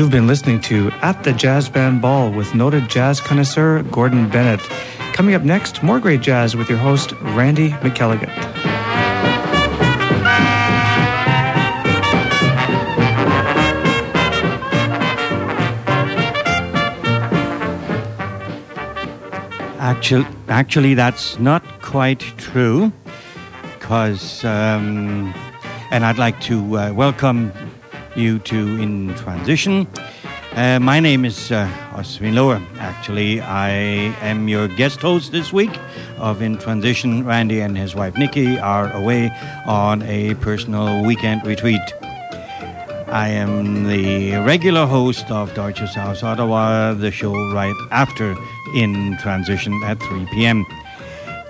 You've been listening to At the Jazz Band Ball with noted jazz connoisseur Gordon Bennett. Coming up next, more great jazz with your host, Randy McElligott. Actually, actually, that's not quite true, because, um, and I'd like to uh, welcome you to In Transition. Uh, my name is uh, Oswin Lower. Actually, I am your guest host this week of In Transition. Randy and his wife Nikki are away on a personal weekend retreat. I am the regular host of Deutsches Haus Ottawa, the show right after In Transition at 3 p.m.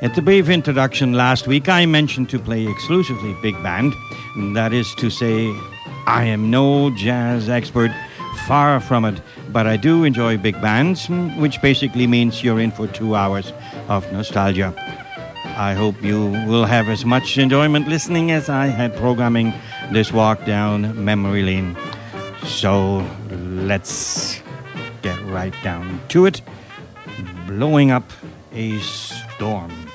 At the brief introduction last week, I mentioned to play exclusively big band. That is to say, I am no jazz expert, far from it, but I do enjoy big bands, mm, which basically means you're in for two hours of nostalgia. I hope you will have as much enjoyment listening as I had programming this walk down memory lane. So let's get right down to it. Blowing up a storm.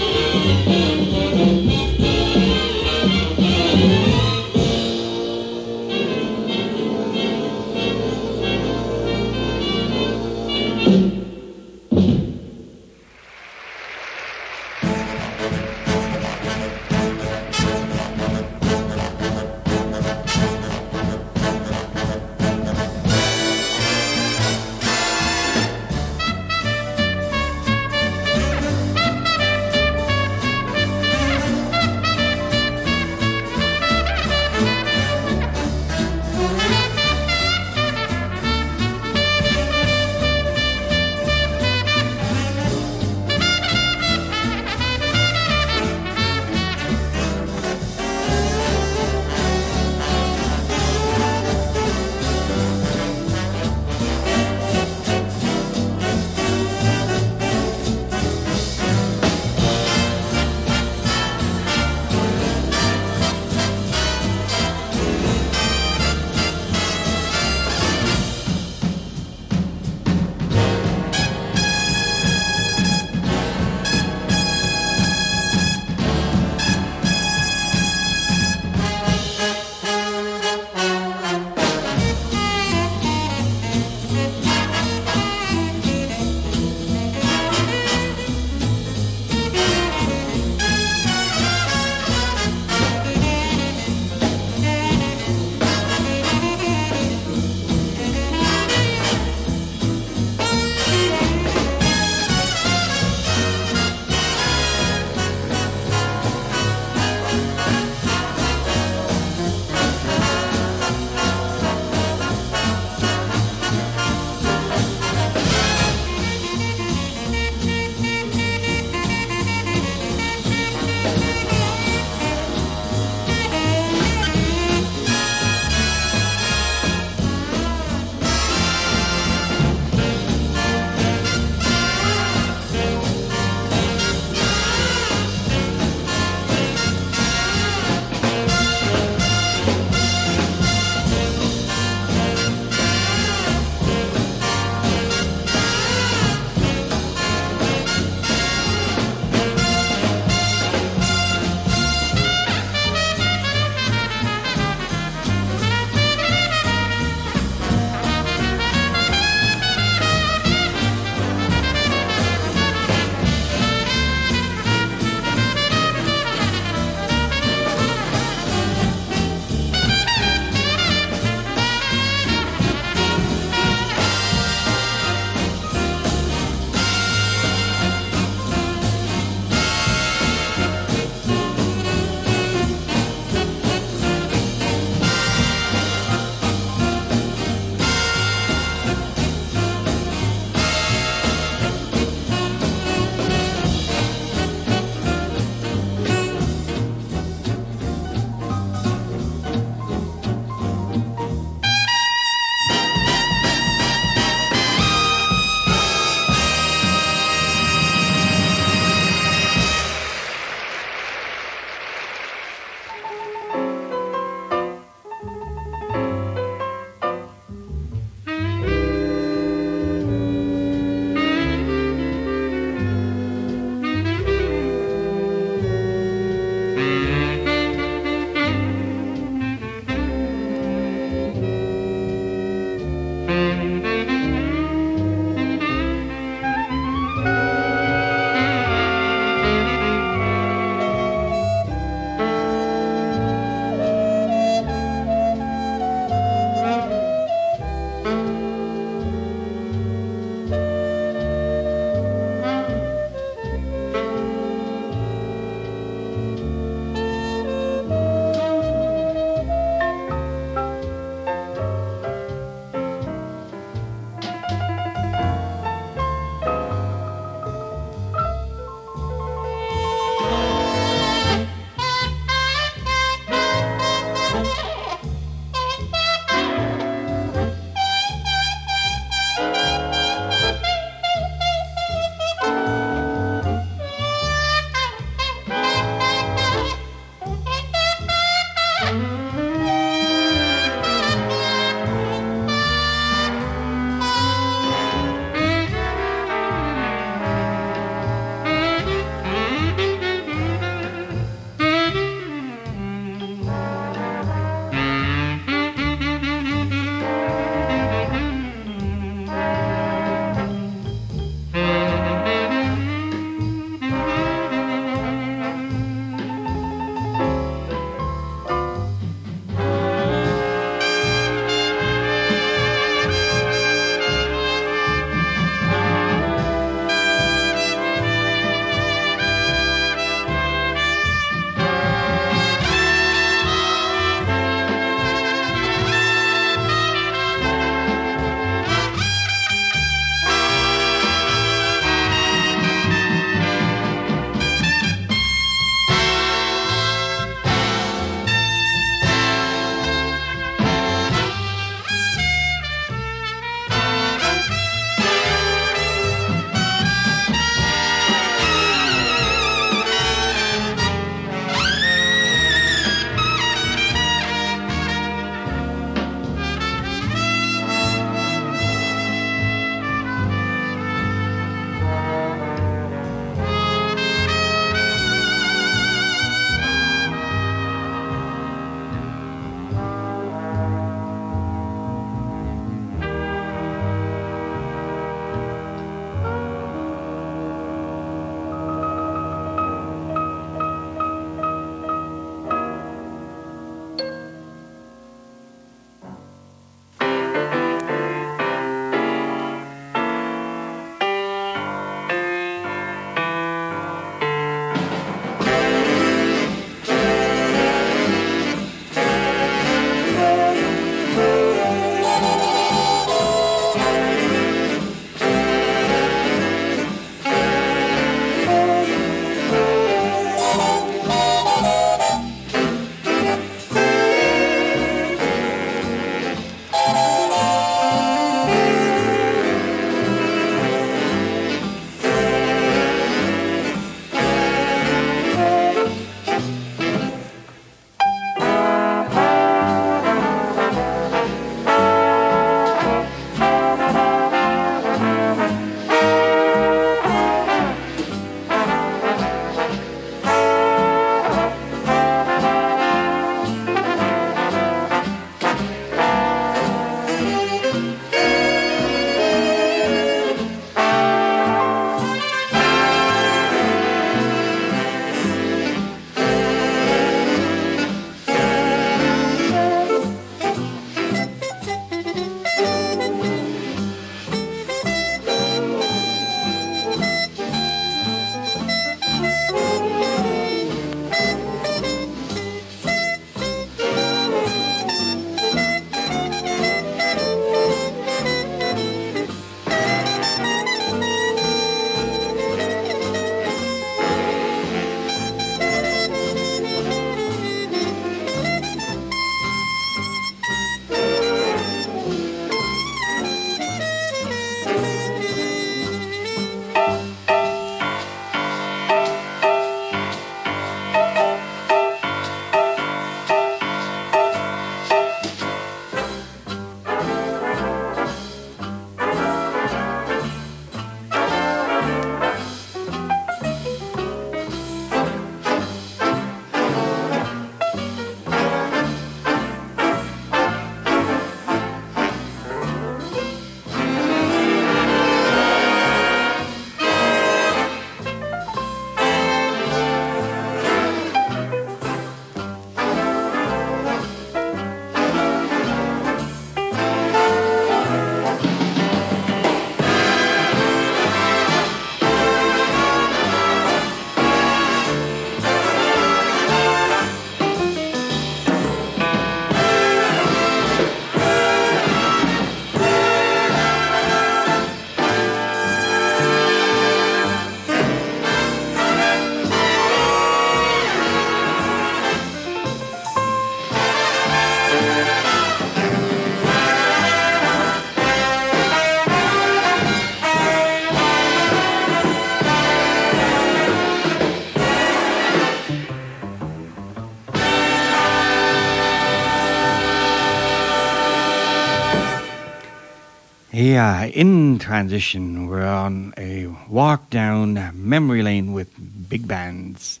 Yeah, in transition, we're on a walk down memory lane with big bands.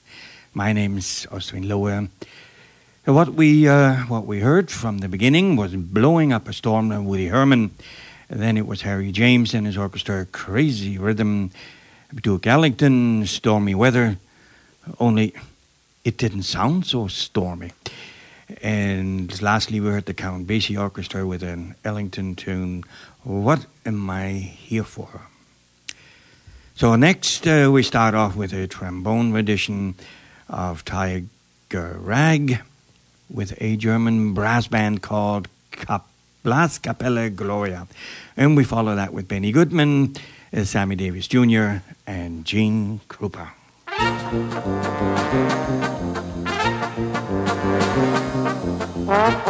My name's Oswin Lowe. What we uh, what we heard from the beginning was "Blowing Up a Storm" by Woody Herman. Then it was Harry James and his orchestra, "Crazy Rhythm." Duke Ellington, "Stormy Weather." Only it didn't sound so stormy. And lastly, we heard the Count Basie Orchestra with an Ellington tune, What Am I Here For? So next, uh, we start off with a trombone rendition of Tiger Rag with a German brass band called Cap- Blaskapelle Gloria. And we follow that with Benny Goodman, uh, Sammy Davis Jr., and Gene Krupa. Mm-hmm.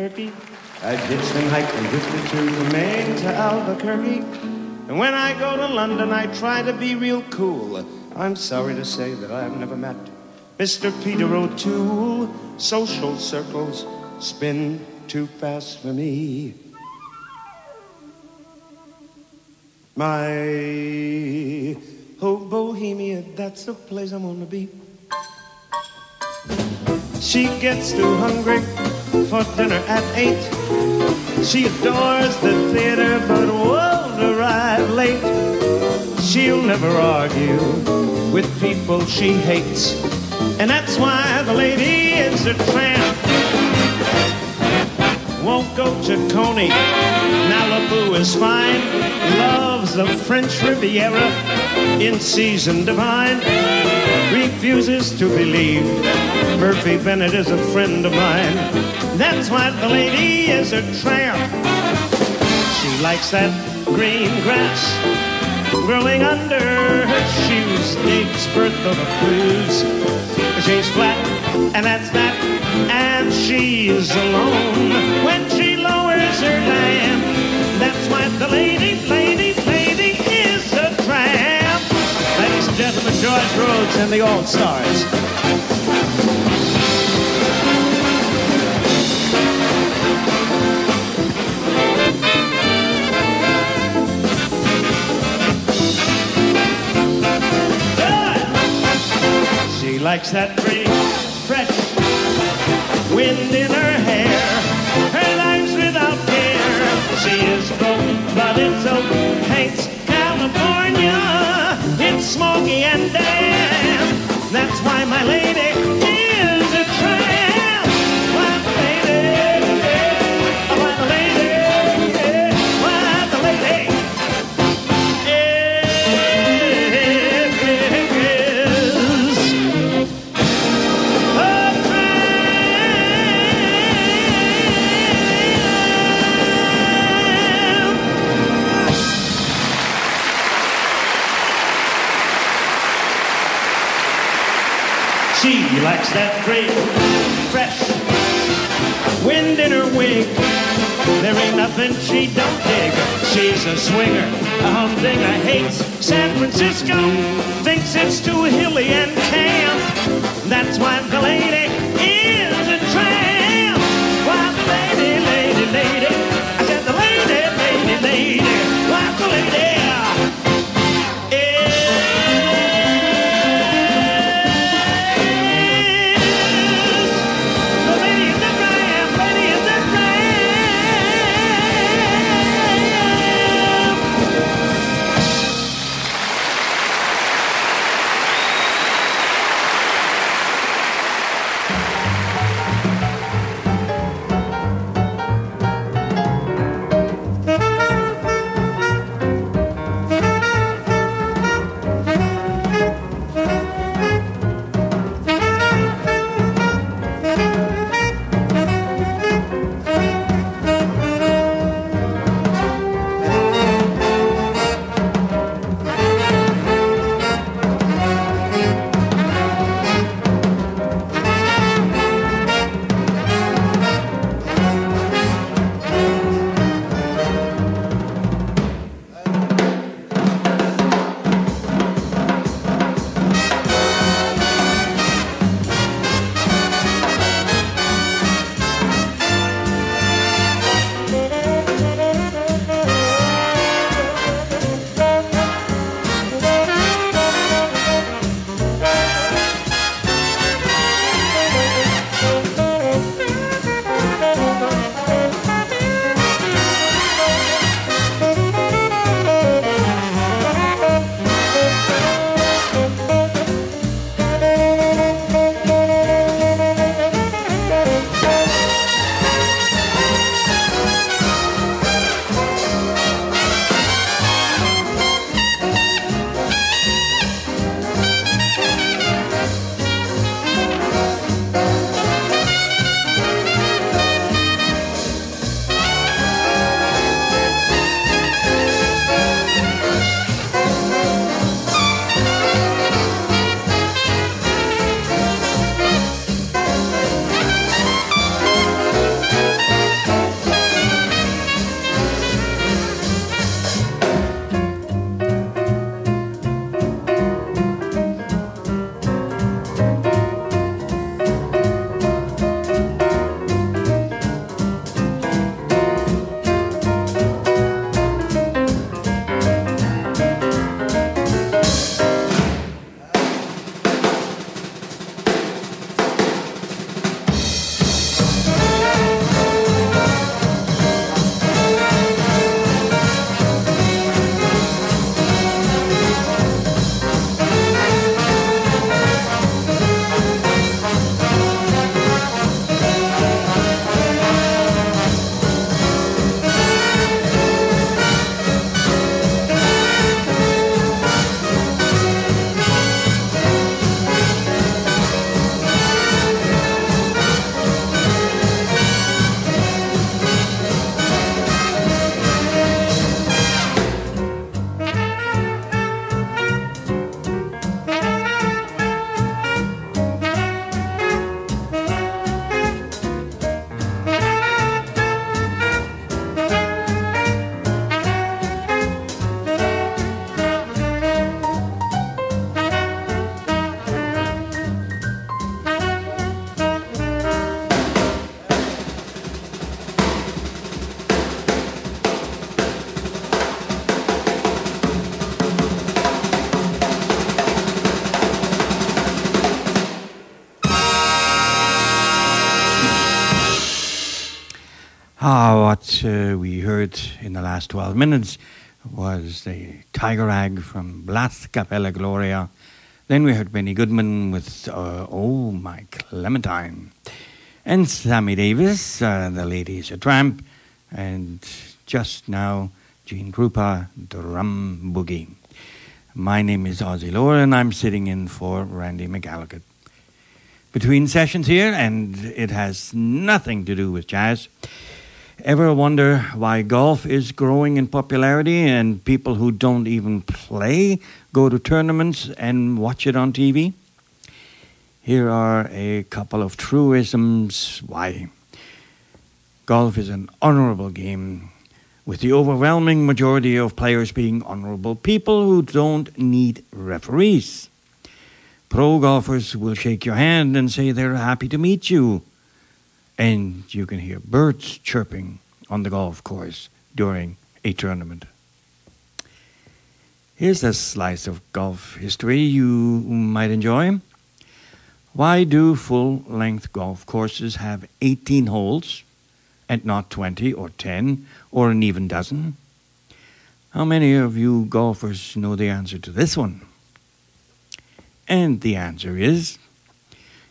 Turkey. I ditched and hiked and drifted to Maine to Albuquerque. And when I go to London, I try to be real cool. I'm sorry to say that I've never met Mr. Peter O'Toole. Social circles spin too fast for me. My oh Bohemia, that's the place I'm gonna be. She gets too hungry for dinner at eight. She adores the theater but won't arrive late. She'll never argue with people she hates. And that's why the lady is a tramp. Won't go to Coney. Malibu is fine. Loves the French Riviera in season divine. Refuses to believe Murphy Bennett is a friend of mine. That's why the lady is a tramp. She likes that green grass growing under her shoes. Dates birth of the blues. She's flat, and that's that. And she's alone when she lowers her lamp. Why the lady, lady, lady is a tramp. Ladies and gentlemen, George Rhodes and the All Stars. She likes that free, fresh wind in her hair. Her life's without. She is broke, but it's oak paints California. It's smoky and damp. That's why my lady She likes that great, fresh wind in her wig. There ain't nothing she don't dig. She's a swinger, a humdinger, hates San Francisco, thinks it's too hilly and camp. That's why in the last 12 minutes was the Tiger Rag from Blaskapelle Gloria. Then we heard Benny Goodman with uh, Oh My Clementine. And Sammy Davis, uh, The Lady's a Tramp. And just now, Gene Krupa, Drum Boogie. My name is Ozzy Lower, and I'm sitting in for Randy McGallagher. Between sessions here, and it has nothing to do with jazz. Ever wonder why golf is growing in popularity and people who don't even play go to tournaments and watch it on TV? Here are a couple of truisms why. Golf is an honorable game, with the overwhelming majority of players being honorable people who don't need referees. Pro golfers will shake your hand and say they're happy to meet you and you can hear birds chirping on the golf course during a tournament. Here's a slice of golf history you might enjoy. Why do full length golf courses have 18 holes and not 20 or 10 or an even dozen? How many of you golfers know the answer to this one? And the answer is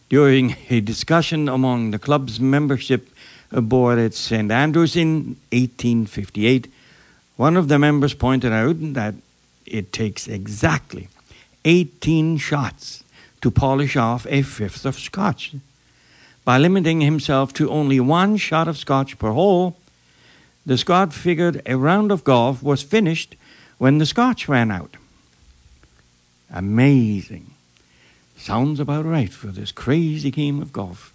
during a discussion among the club's membership board at St. Andrews in 1858, one of the members pointed out that it takes exactly 18 shots to polish off a fifth of scotch. By limiting himself to only one shot of scotch per hole, the Scot figured a round of golf was finished when the scotch ran out. Amazing. Sounds about right for this crazy game of golf.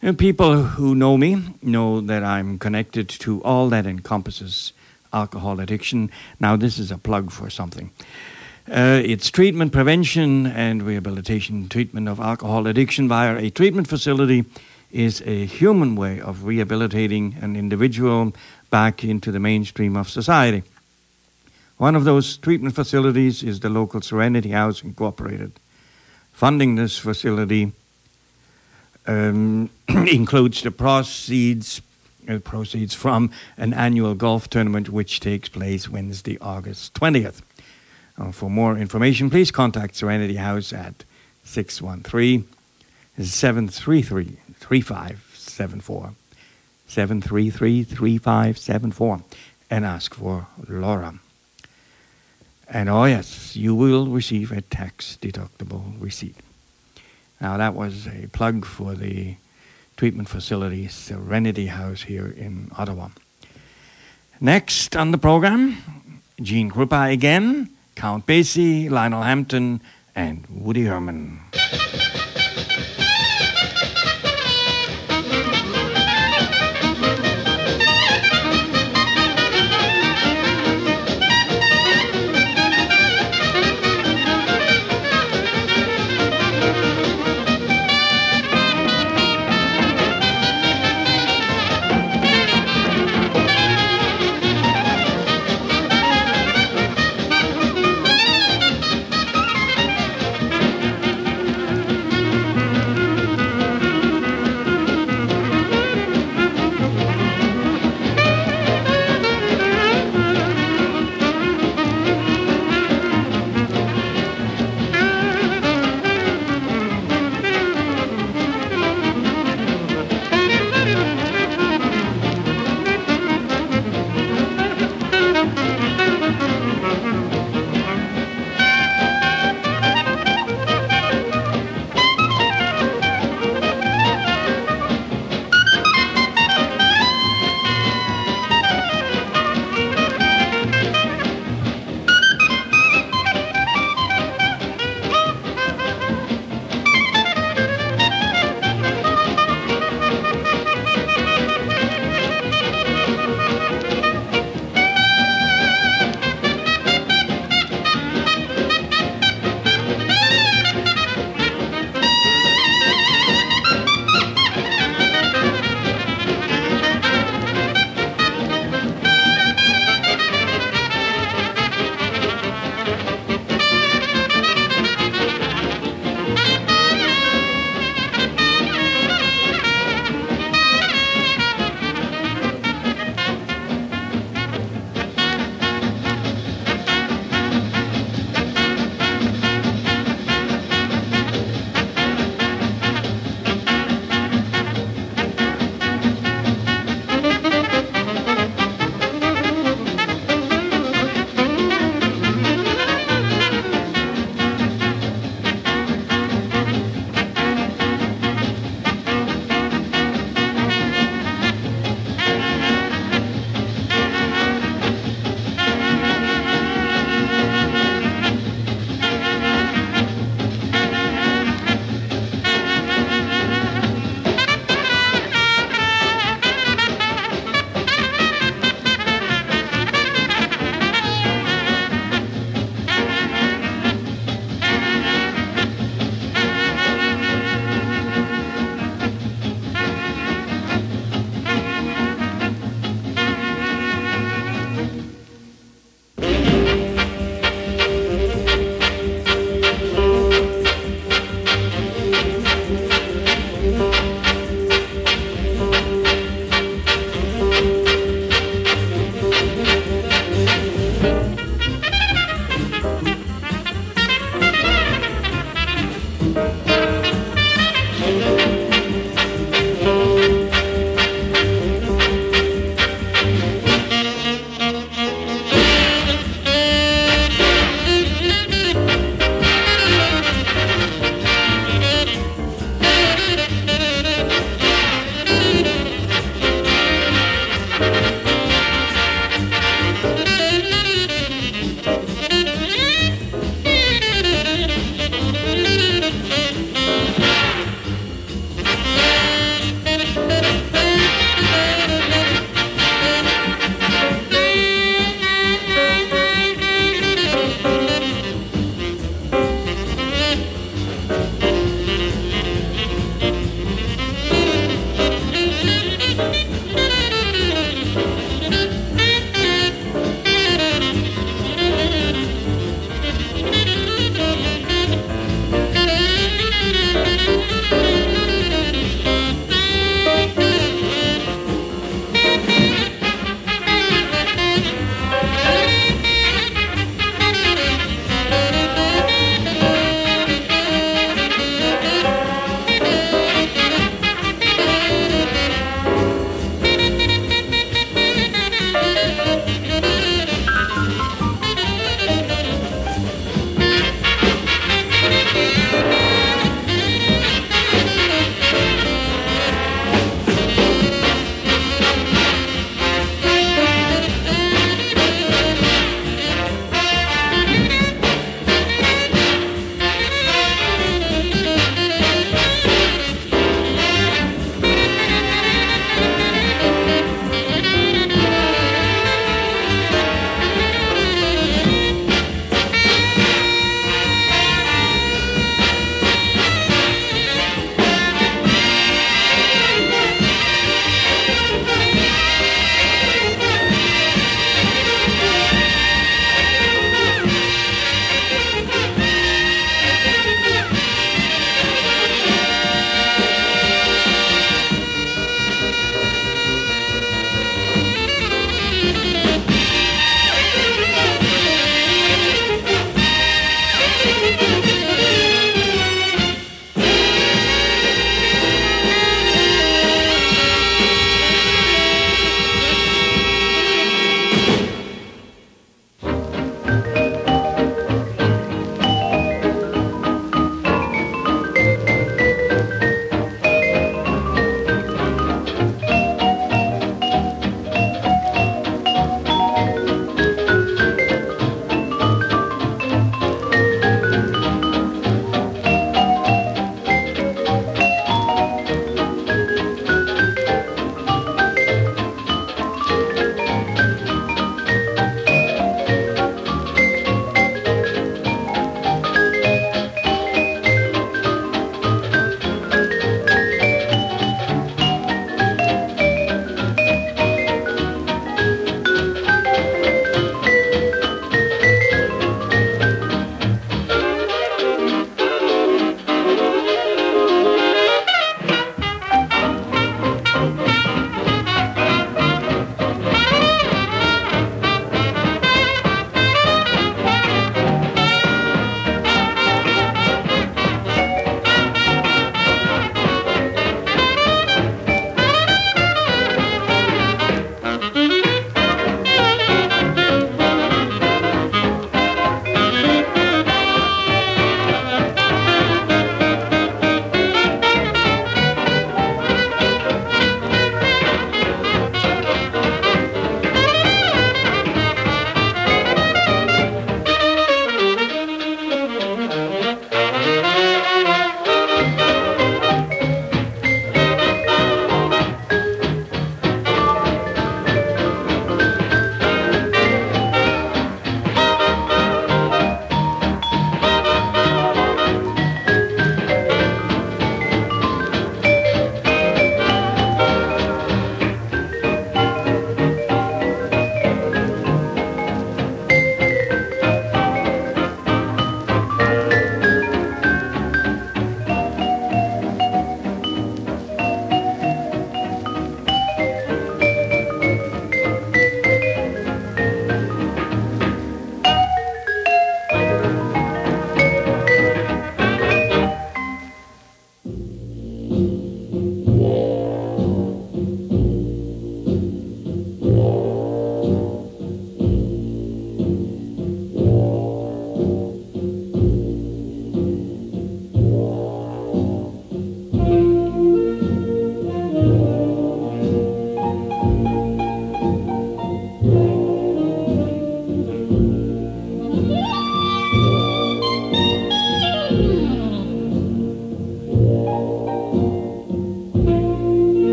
And people who know me know that I'm connected to all that encompasses alcohol addiction. Now, this is a plug for something. Uh, it's treatment, prevention, and rehabilitation. Treatment of alcohol addiction via a treatment facility is a human way of rehabilitating an individual back into the mainstream of society. One of those treatment facilities is the local Serenity House Incorporated. Funding this facility um, includes the proceeds uh, proceeds from an annual golf tournament which takes place Wednesday, August 20th. Uh, for more information, please contact Serenity House at 613 733 3574. 733 3574 and ask for Laura. And oh, yes, you will receive a tax deductible receipt. Now, that was a plug for the treatment facility, Serenity House here in Ottawa. Next on the program, Gene Krupa again, Count Basie, Lionel Hampton, and Woody Herman.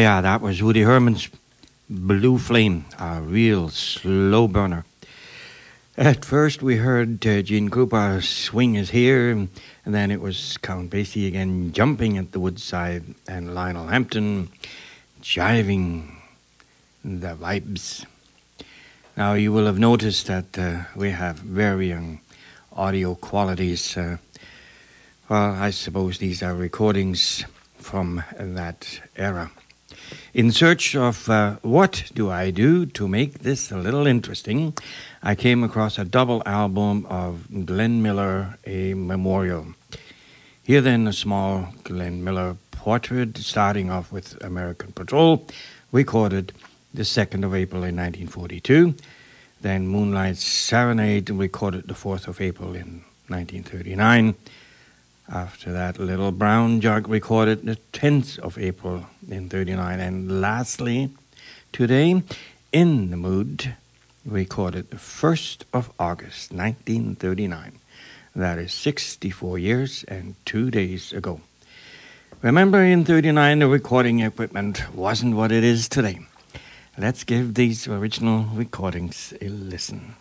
Yeah, that was Woody Herman's Blue Flame, a real slow burner. At first, we heard uh, Gene Krupa swing his hair, and then it was Count Basie again jumping at the woodside, and Lionel Hampton jiving the vibes. Now, you will have noticed that uh, we have varying audio qualities. Uh, well, I suppose these are recordings from that era. In search of uh, what do I do to make this a little interesting, I came across a double album of Glenn Miller, A Memorial. Here then, a small Glenn Miller portrait, starting off with American Patrol, recorded the 2nd of April in 1942. Then Moonlight Serenade, recorded the 4th of April in 1939. After that, Little Brown Jug recorded the 10th of April in 39. And lastly, today, In the Mood, recorded the 1st of August 1939. That is 64 years and two days ago. Remember, in 39, the recording equipment wasn't what it is today. Let's give these original recordings a listen.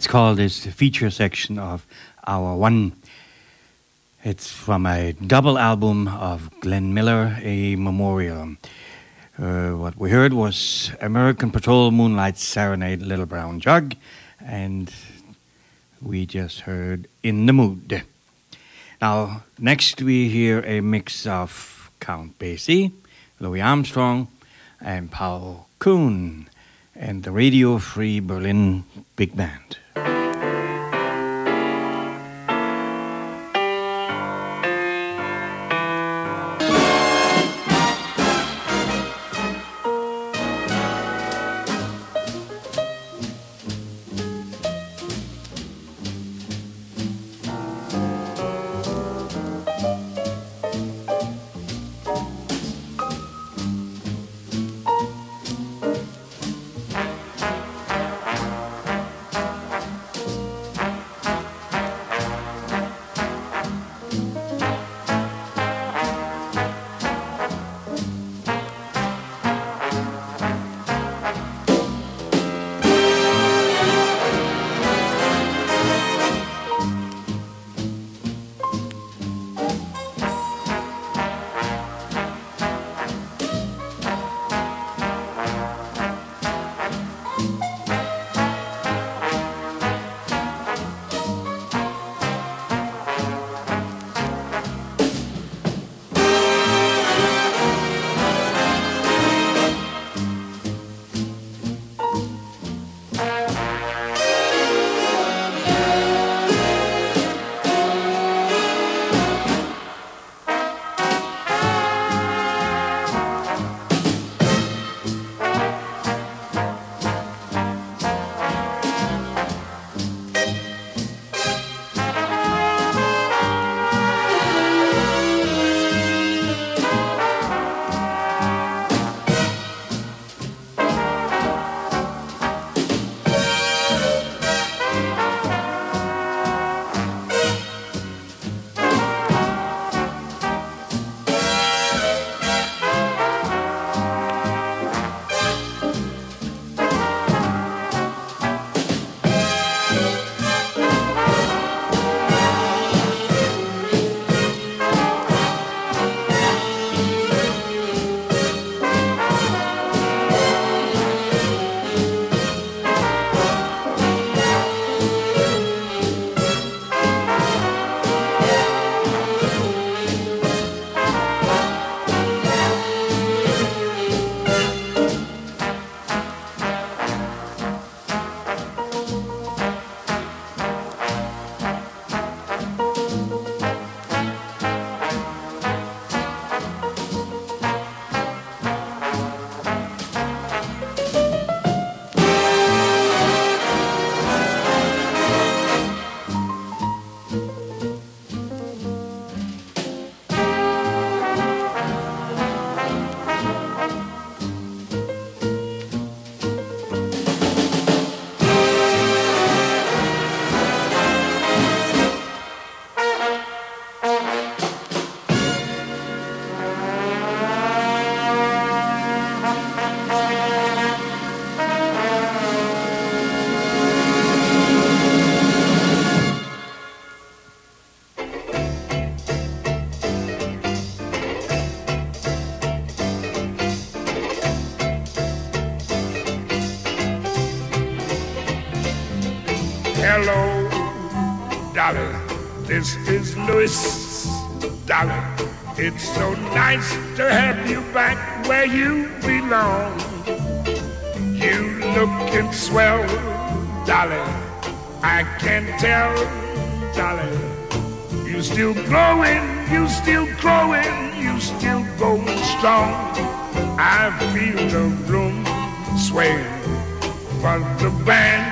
Let's call this the feature section of our one. It's from a double album of Glenn Miller, A Memorial. Uh, what we heard was American Patrol Moonlight Serenade Little Brown Jug, and we just heard In the Mood. Now, next we hear a mix of Count Basie, Louis Armstrong, and Paul Kuhn and the Radio Free Berlin Big Band. This is Louis Dolly. It's so nice to have you back where you belong. You looking swell, darling. I can tell, darling. You still growing, you still growing, you still going strong. I feel the room sway, but the band's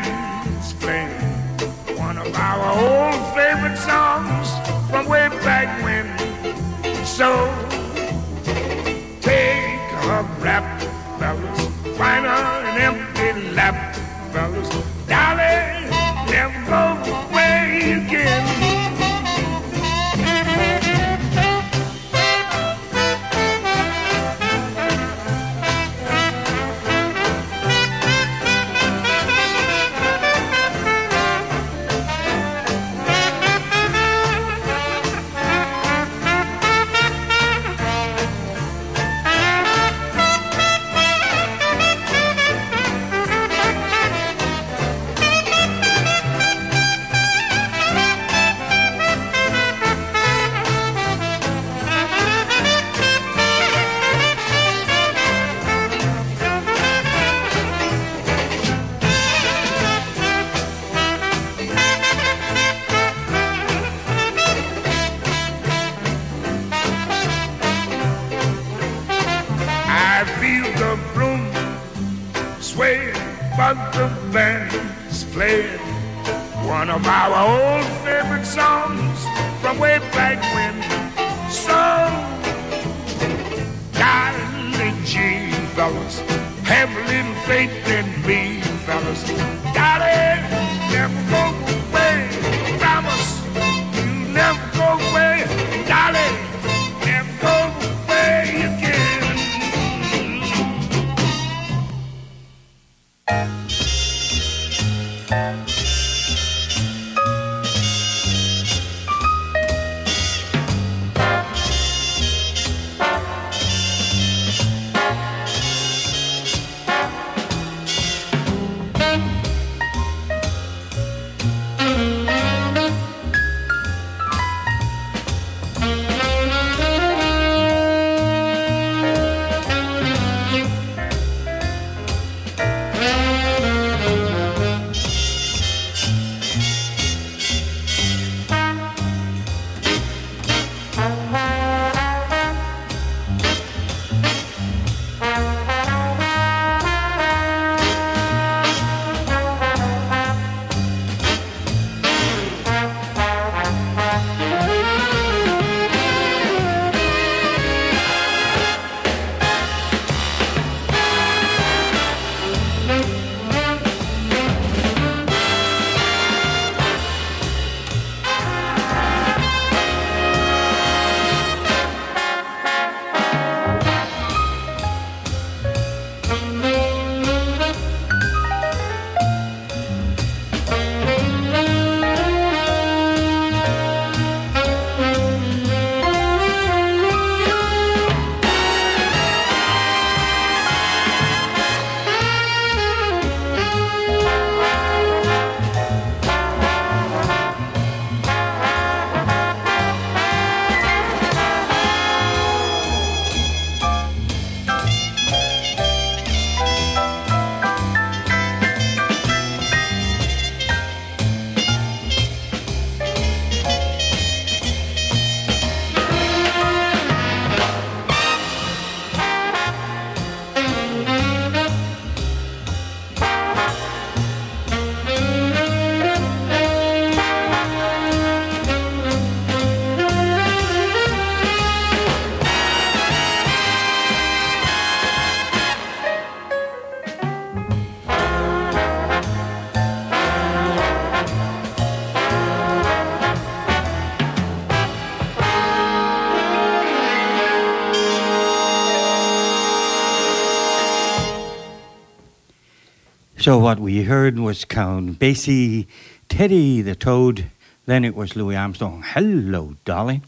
What we heard was Count Basie, Teddy the Toad, then it was Louis Armstrong. Hello, Dolly.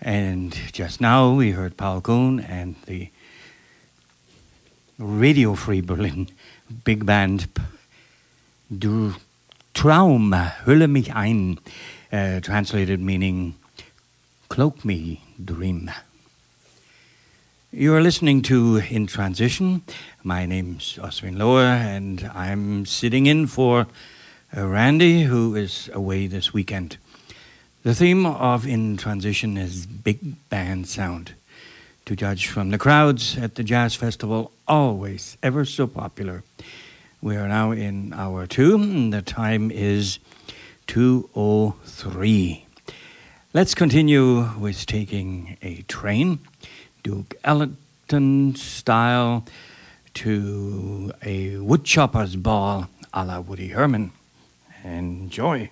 And just now we heard Paul Kuhn and the Radio Free Berlin big band Du Traum, Hülle mich ein, uh, translated meaning cloak me, dream. You are listening to In Transition. My name's Oswin Lohr, and I'm sitting in for uh, Randy, who is away this weekend. The theme of In Transition is big band sound. To judge from the crowds at the Jazz Festival, always ever so popular. We are now in hour two, and the time is 2.03. Let's continue with taking a train. Duke Ellington style to a woodchopper's ball a la Woody Herman. Enjoy.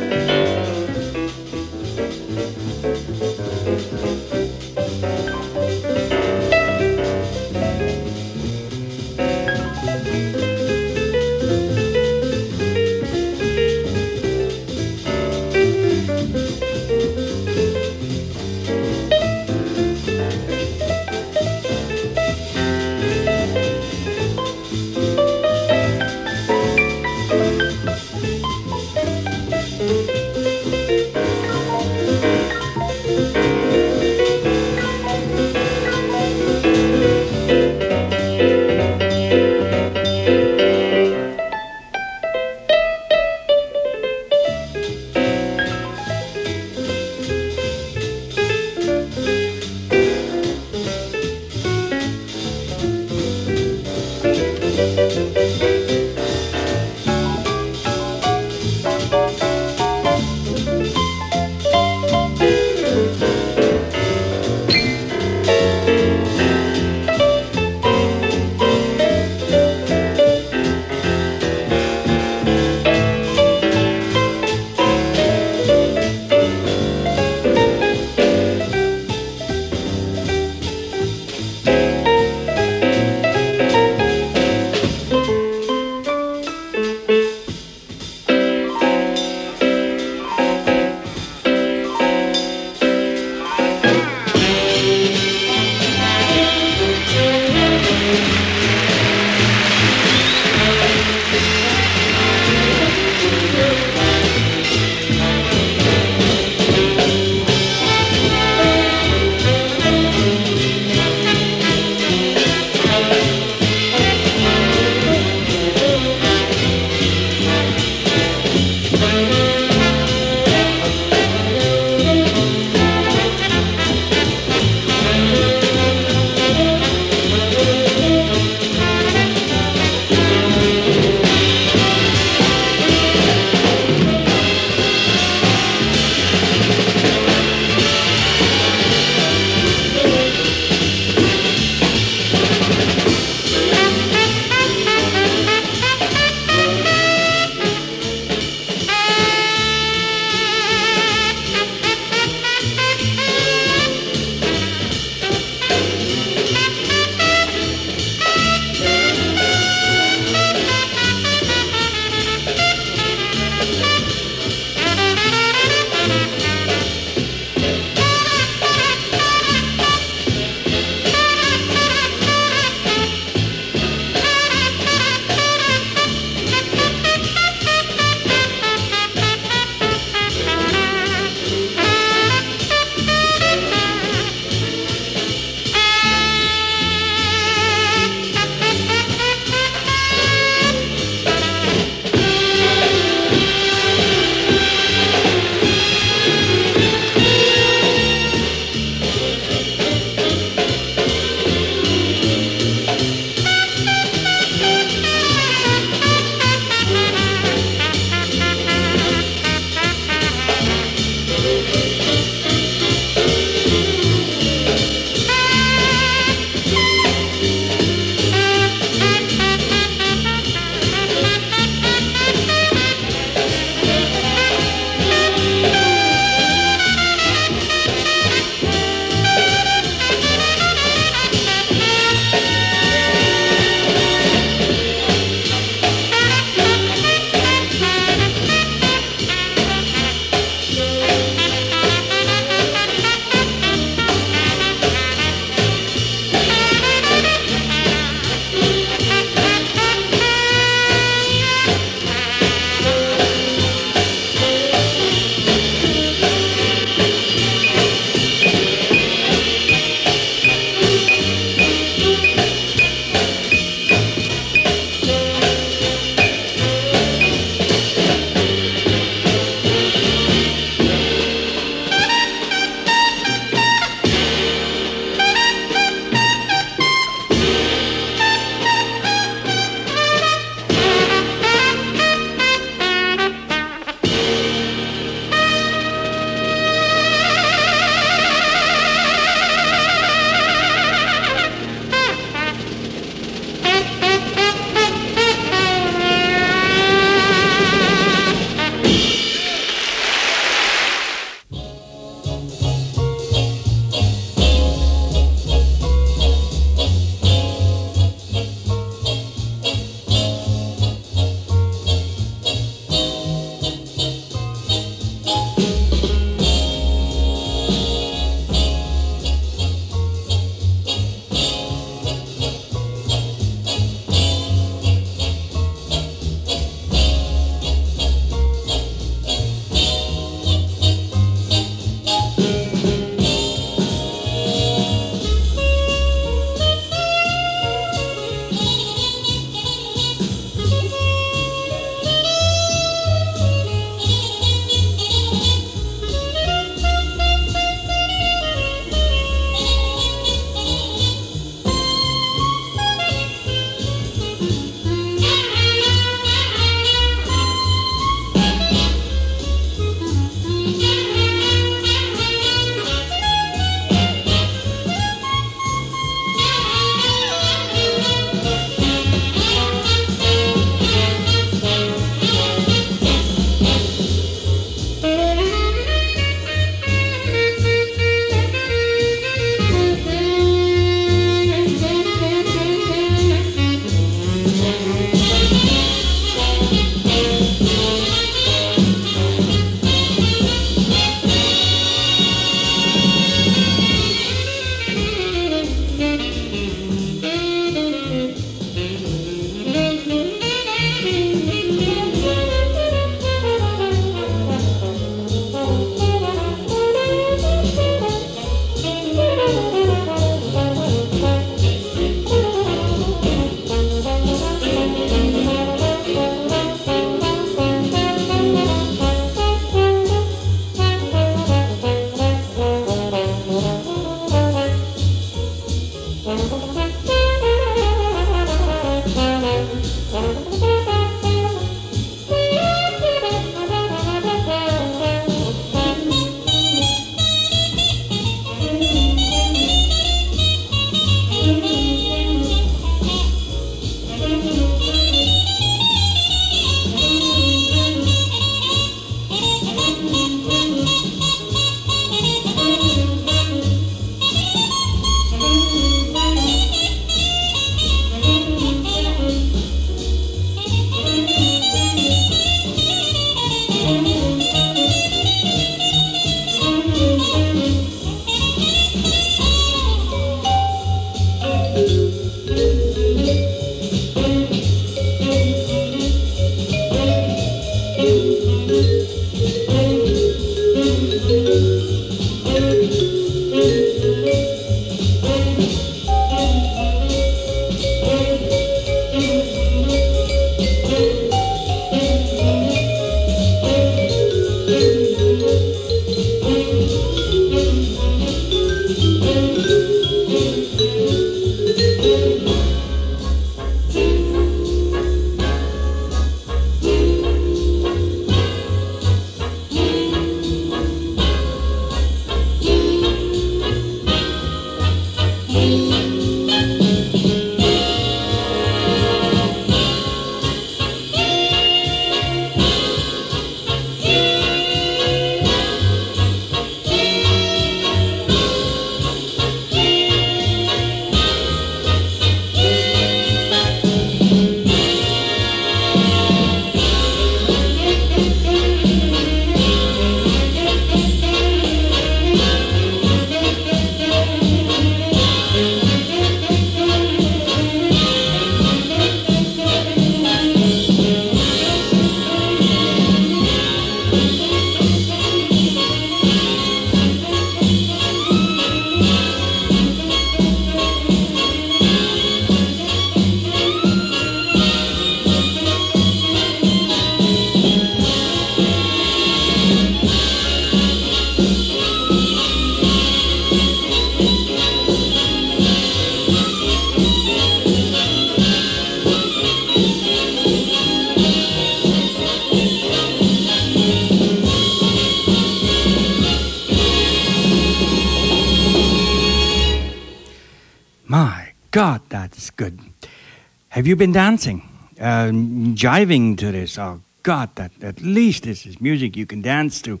Have you been dancing? Uh, jiving to this? Oh, God, that at least this is music you can dance to.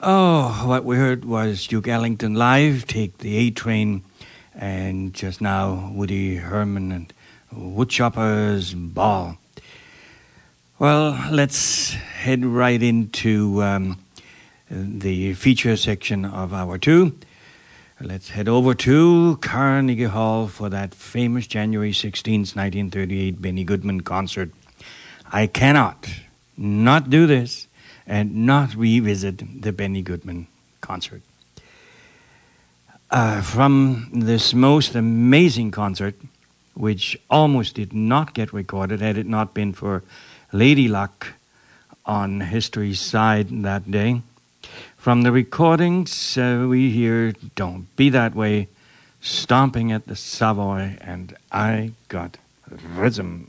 Oh, what we heard was Duke Ellington live, Take the A Train, and just now Woody Herman and Woodchopper's Ball. Well, let's head right into um, the feature section of hour two. Let's head over to Carnegie Hall for that famous January 16th, 1938 Benny Goodman concert. I cannot not do this and not revisit the Benny Goodman concert. Uh, from this most amazing concert, which almost did not get recorded had it not been for Lady Luck on History's side that day. From the recordings, uh, we hear Don't Be That Way, stomping at the Savoy, and I got rhythm.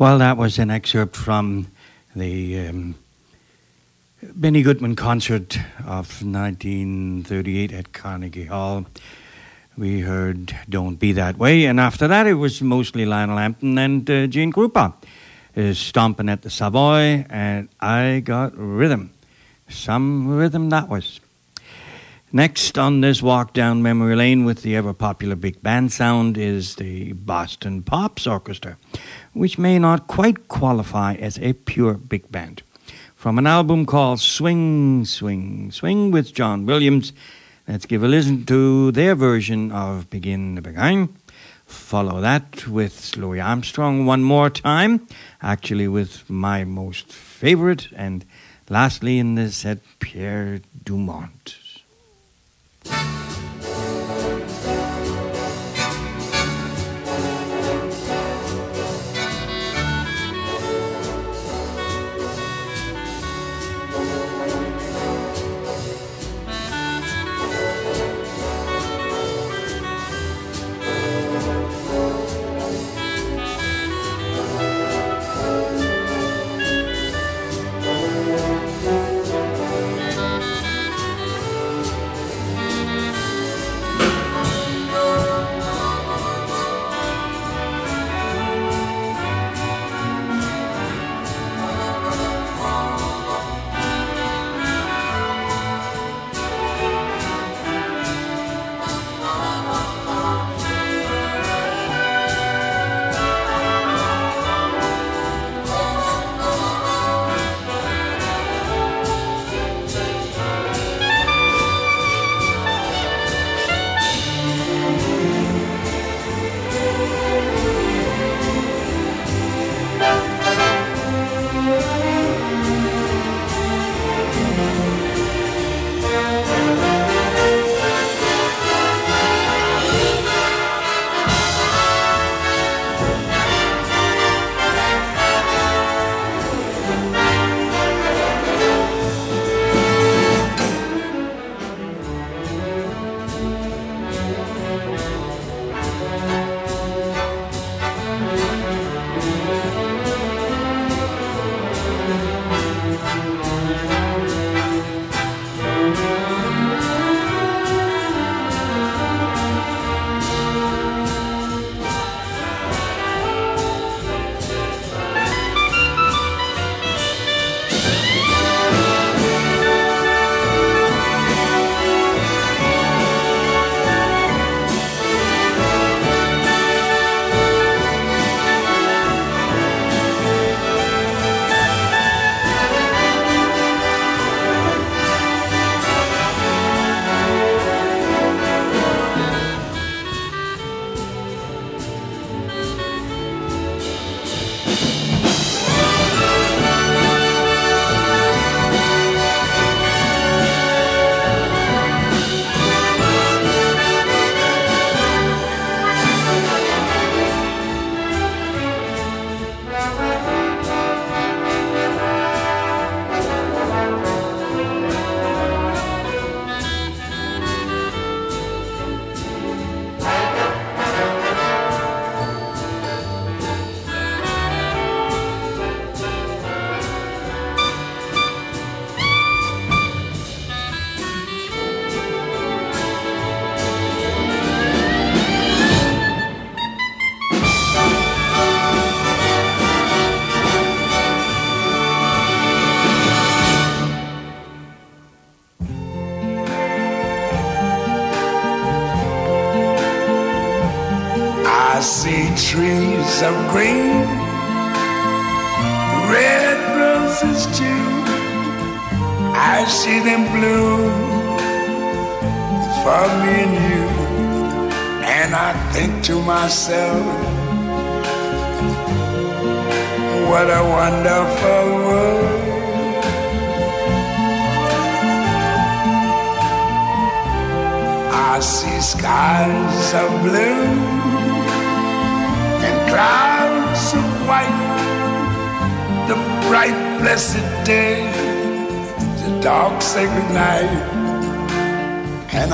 Well, that was an excerpt from the um, Benny Goodman concert of 1938 at Carnegie Hall. We heard Don't Be That Way, and after that it was mostly Lionel Hampton and uh, Gene Krupa uh, stomping at the Savoy, and I got rhythm. Some rhythm that was. Next on this walk down memory lane with the ever popular big band sound is the Boston Pops Orchestra which may not quite qualify as a pure big band. From an album called Swing, Swing, Swing with John Williams, let's give a listen to their version of Begin the Beguine. Follow that with Louis Armstrong one more time, actually with my most favorite, and lastly in the set, Pierre Dumont.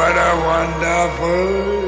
what a wonderful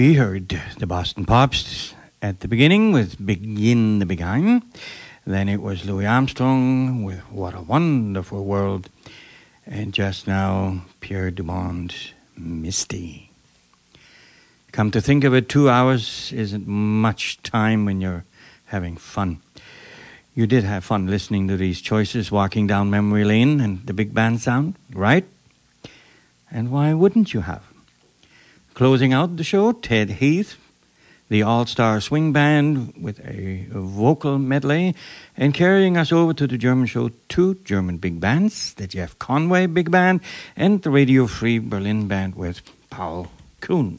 We heard the Boston Pops at the beginning with Begin the Beguine. Then it was Louis Armstrong with What a Wonderful World. And just now, Pierre Dumont, Misty. Come to think of it, two hours isn't much time when you're having fun. You did have fun listening to these choices, walking down memory lane and the big band sound, right? And why wouldn't you have? Closing out the show, Ted Heath, the All Star Swing Band with a vocal medley, and carrying us over to the German show, two German big bands, the Jeff Conway Big Band and the Radio Free Berlin Band with Paul Kuhn.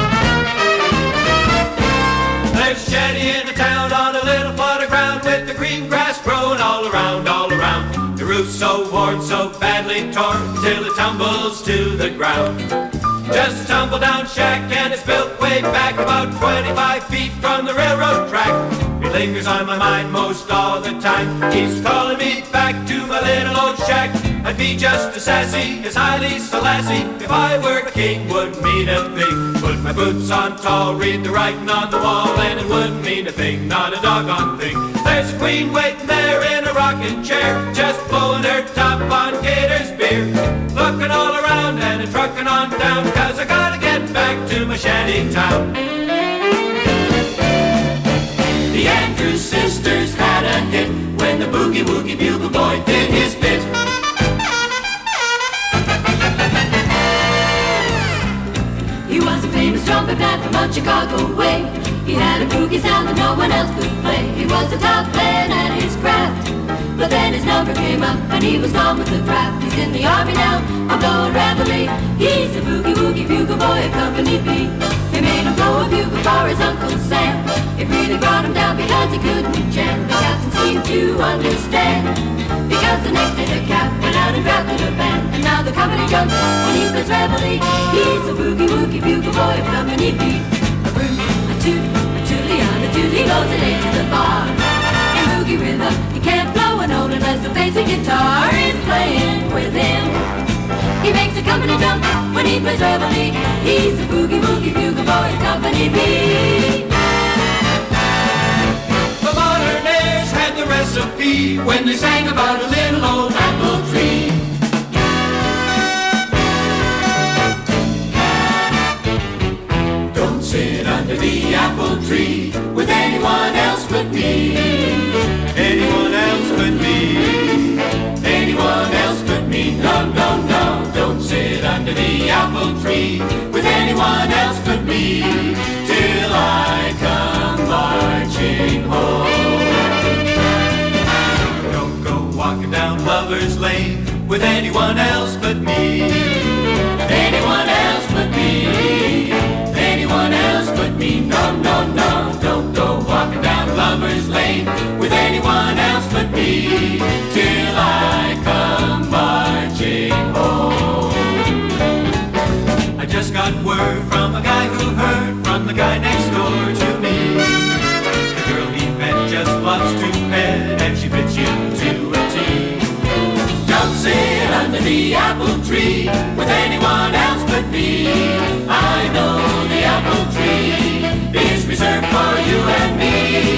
worn, so badly torn, till it tumbles to the ground. Just a tumble down shack and it's built way back about 25 feet from the railroad track. It lingers on my mind most all the time. Keeps calling me back to my little old shack. I'd be just as sassy as Haile Selassie if I were king. Wouldn't mean a thing. Put my boots on tall, read the writing on the wall, and it wouldn't mean a thing, not a doggone thing. There's a queen waiting there in a rocking chair, just blowing her top on Gator's beer. Looking all around and a trucking on down, cause I gotta get back to my shanty town. The Andrews sisters had a hit when the boogie woogie bugle boy did his bit. Was famous trumpet man from out Chicago way. He had a boogie sound that no one else could play. He was a top man at his craft. But then his number came up and he was gone with the draft. He's in the army now, I'm blowing reveille. He's a boogie woogie bugle boy of Company B. He made him blow a bugle for his Uncle Sam. It really brought him down because he couldn't jam. The captain seemed to understand. Because the next day the cap went out and drafted a band. And now the company jumps when he plays reveille. He's a boogie woogie bugle boy of Company B. A root, a toot, He goes it to the bar. In boogie rhythm, he can't blow a note unless the basic guitar is playing with him. He makes a company jump when he plays reveille. He's a boogie woogie bugle boy Company B. The modernaires had the recipe when they sang about a little old apple tree. Apple tree with anyone else but me. Anyone else but me. Anyone else but me. No, no, no. Don't sit under the apple tree with anyone else but me. Till I come marching home. Don't go walking down Lover's Lane with anyone else but me. Anyone else but me. But me. No, no, no. Don't go walking down Lover's Lane with anyone else but me. Till I come marching home. I just got word from a guy who heard from the guy next door to me. The girl he met just loves to pet, and she fits you to a T. Don't under the apple tree with anyone else but me. I know the apple tree is reserved for you and me,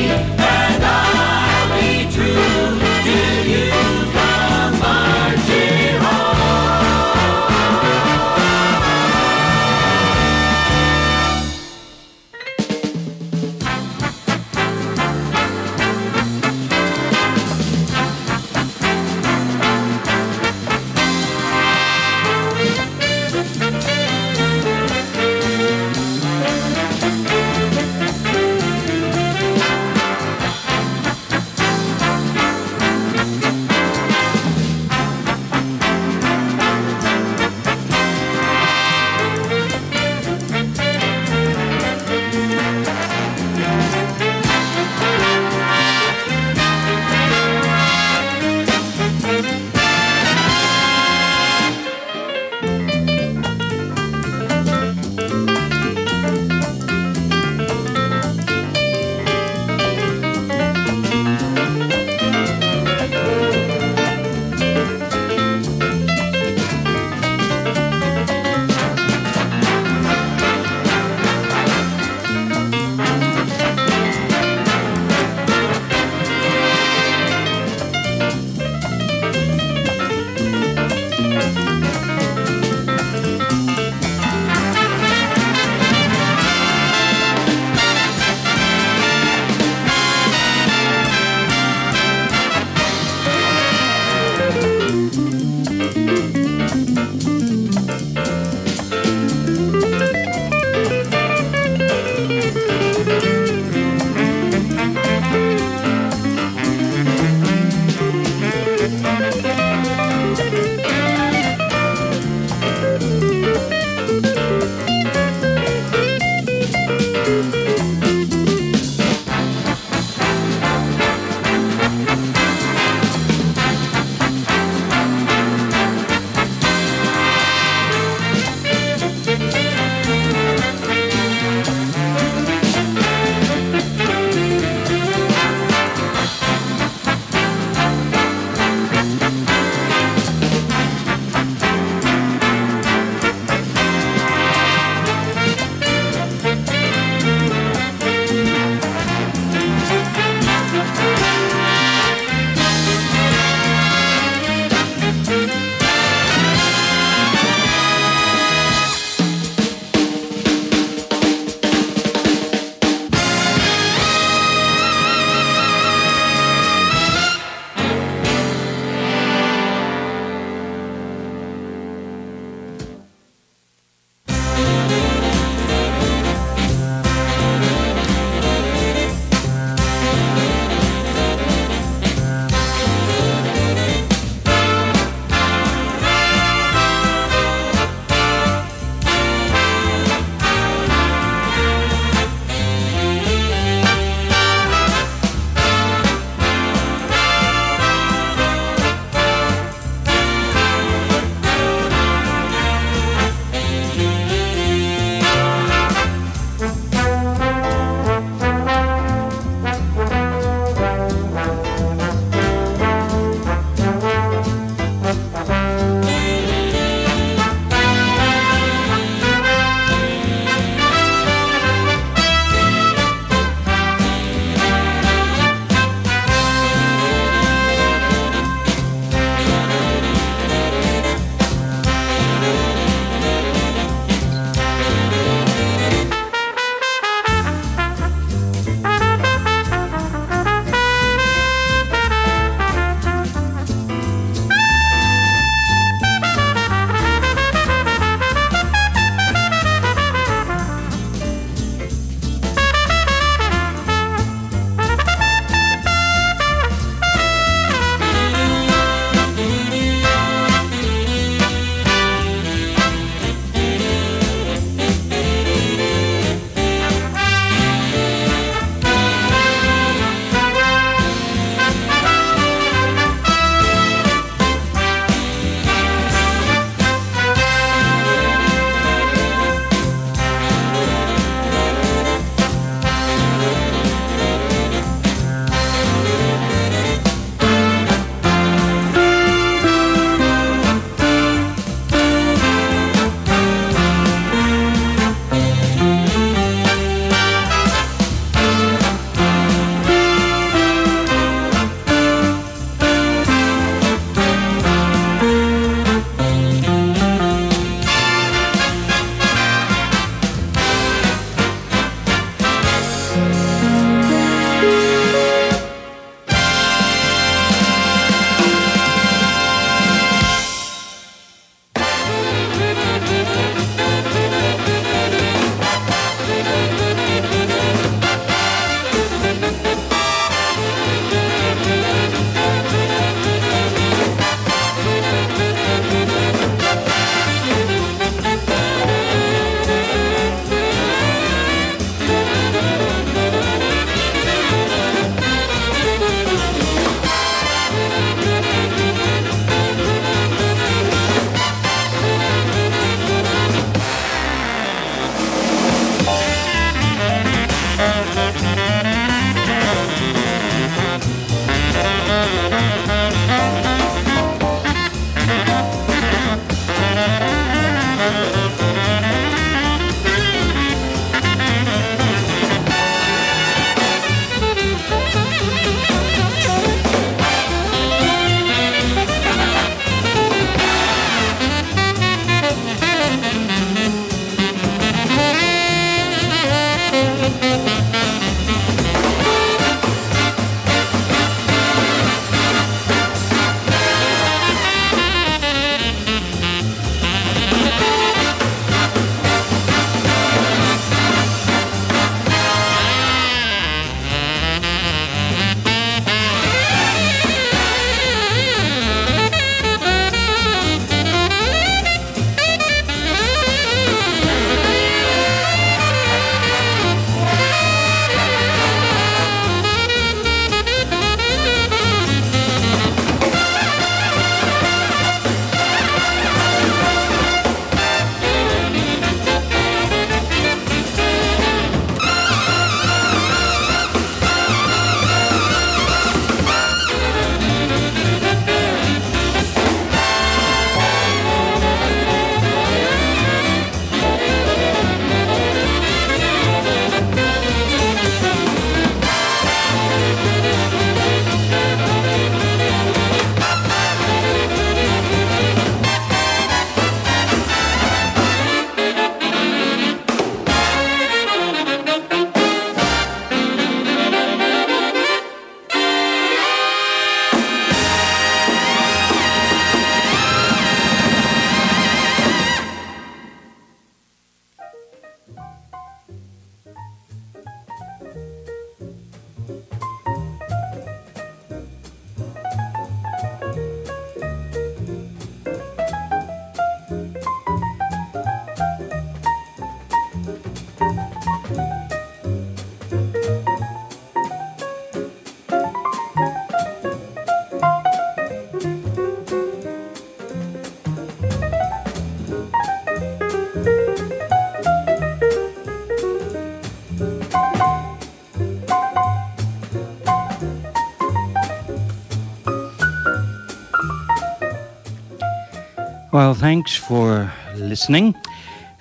thanks for listening.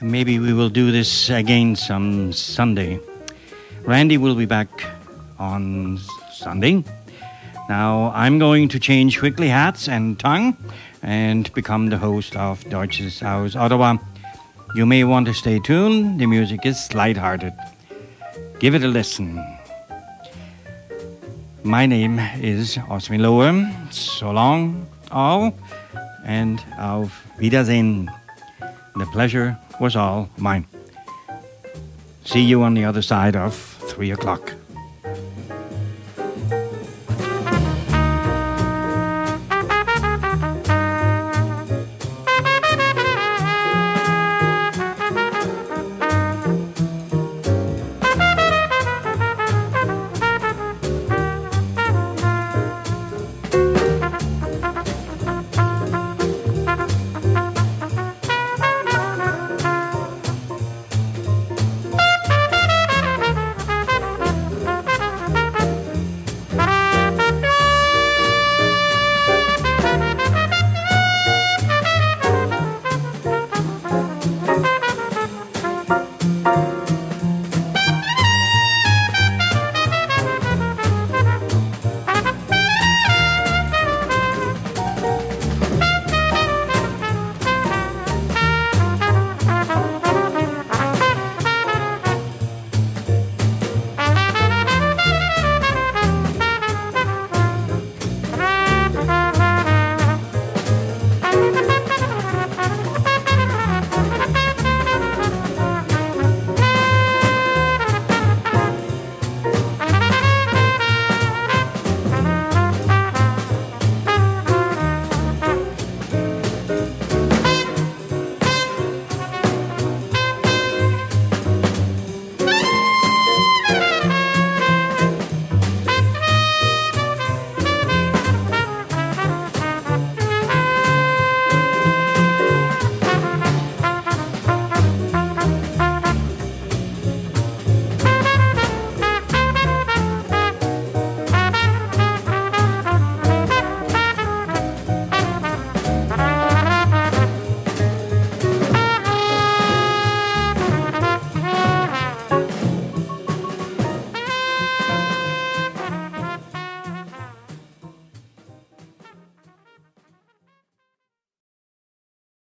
Maybe we will do this again some Sunday. Randy will be back on Sunday. Now, I'm going to change quickly hats and tongue and become the host of Deutsches Haus Ottawa. You may want to stay tuned. The music is light-hearted. Give it a listen. My name is Osmin Lower. So long, all, and auf Wiedersehen. The pleasure was all mine. See you on the other side of three o'clock.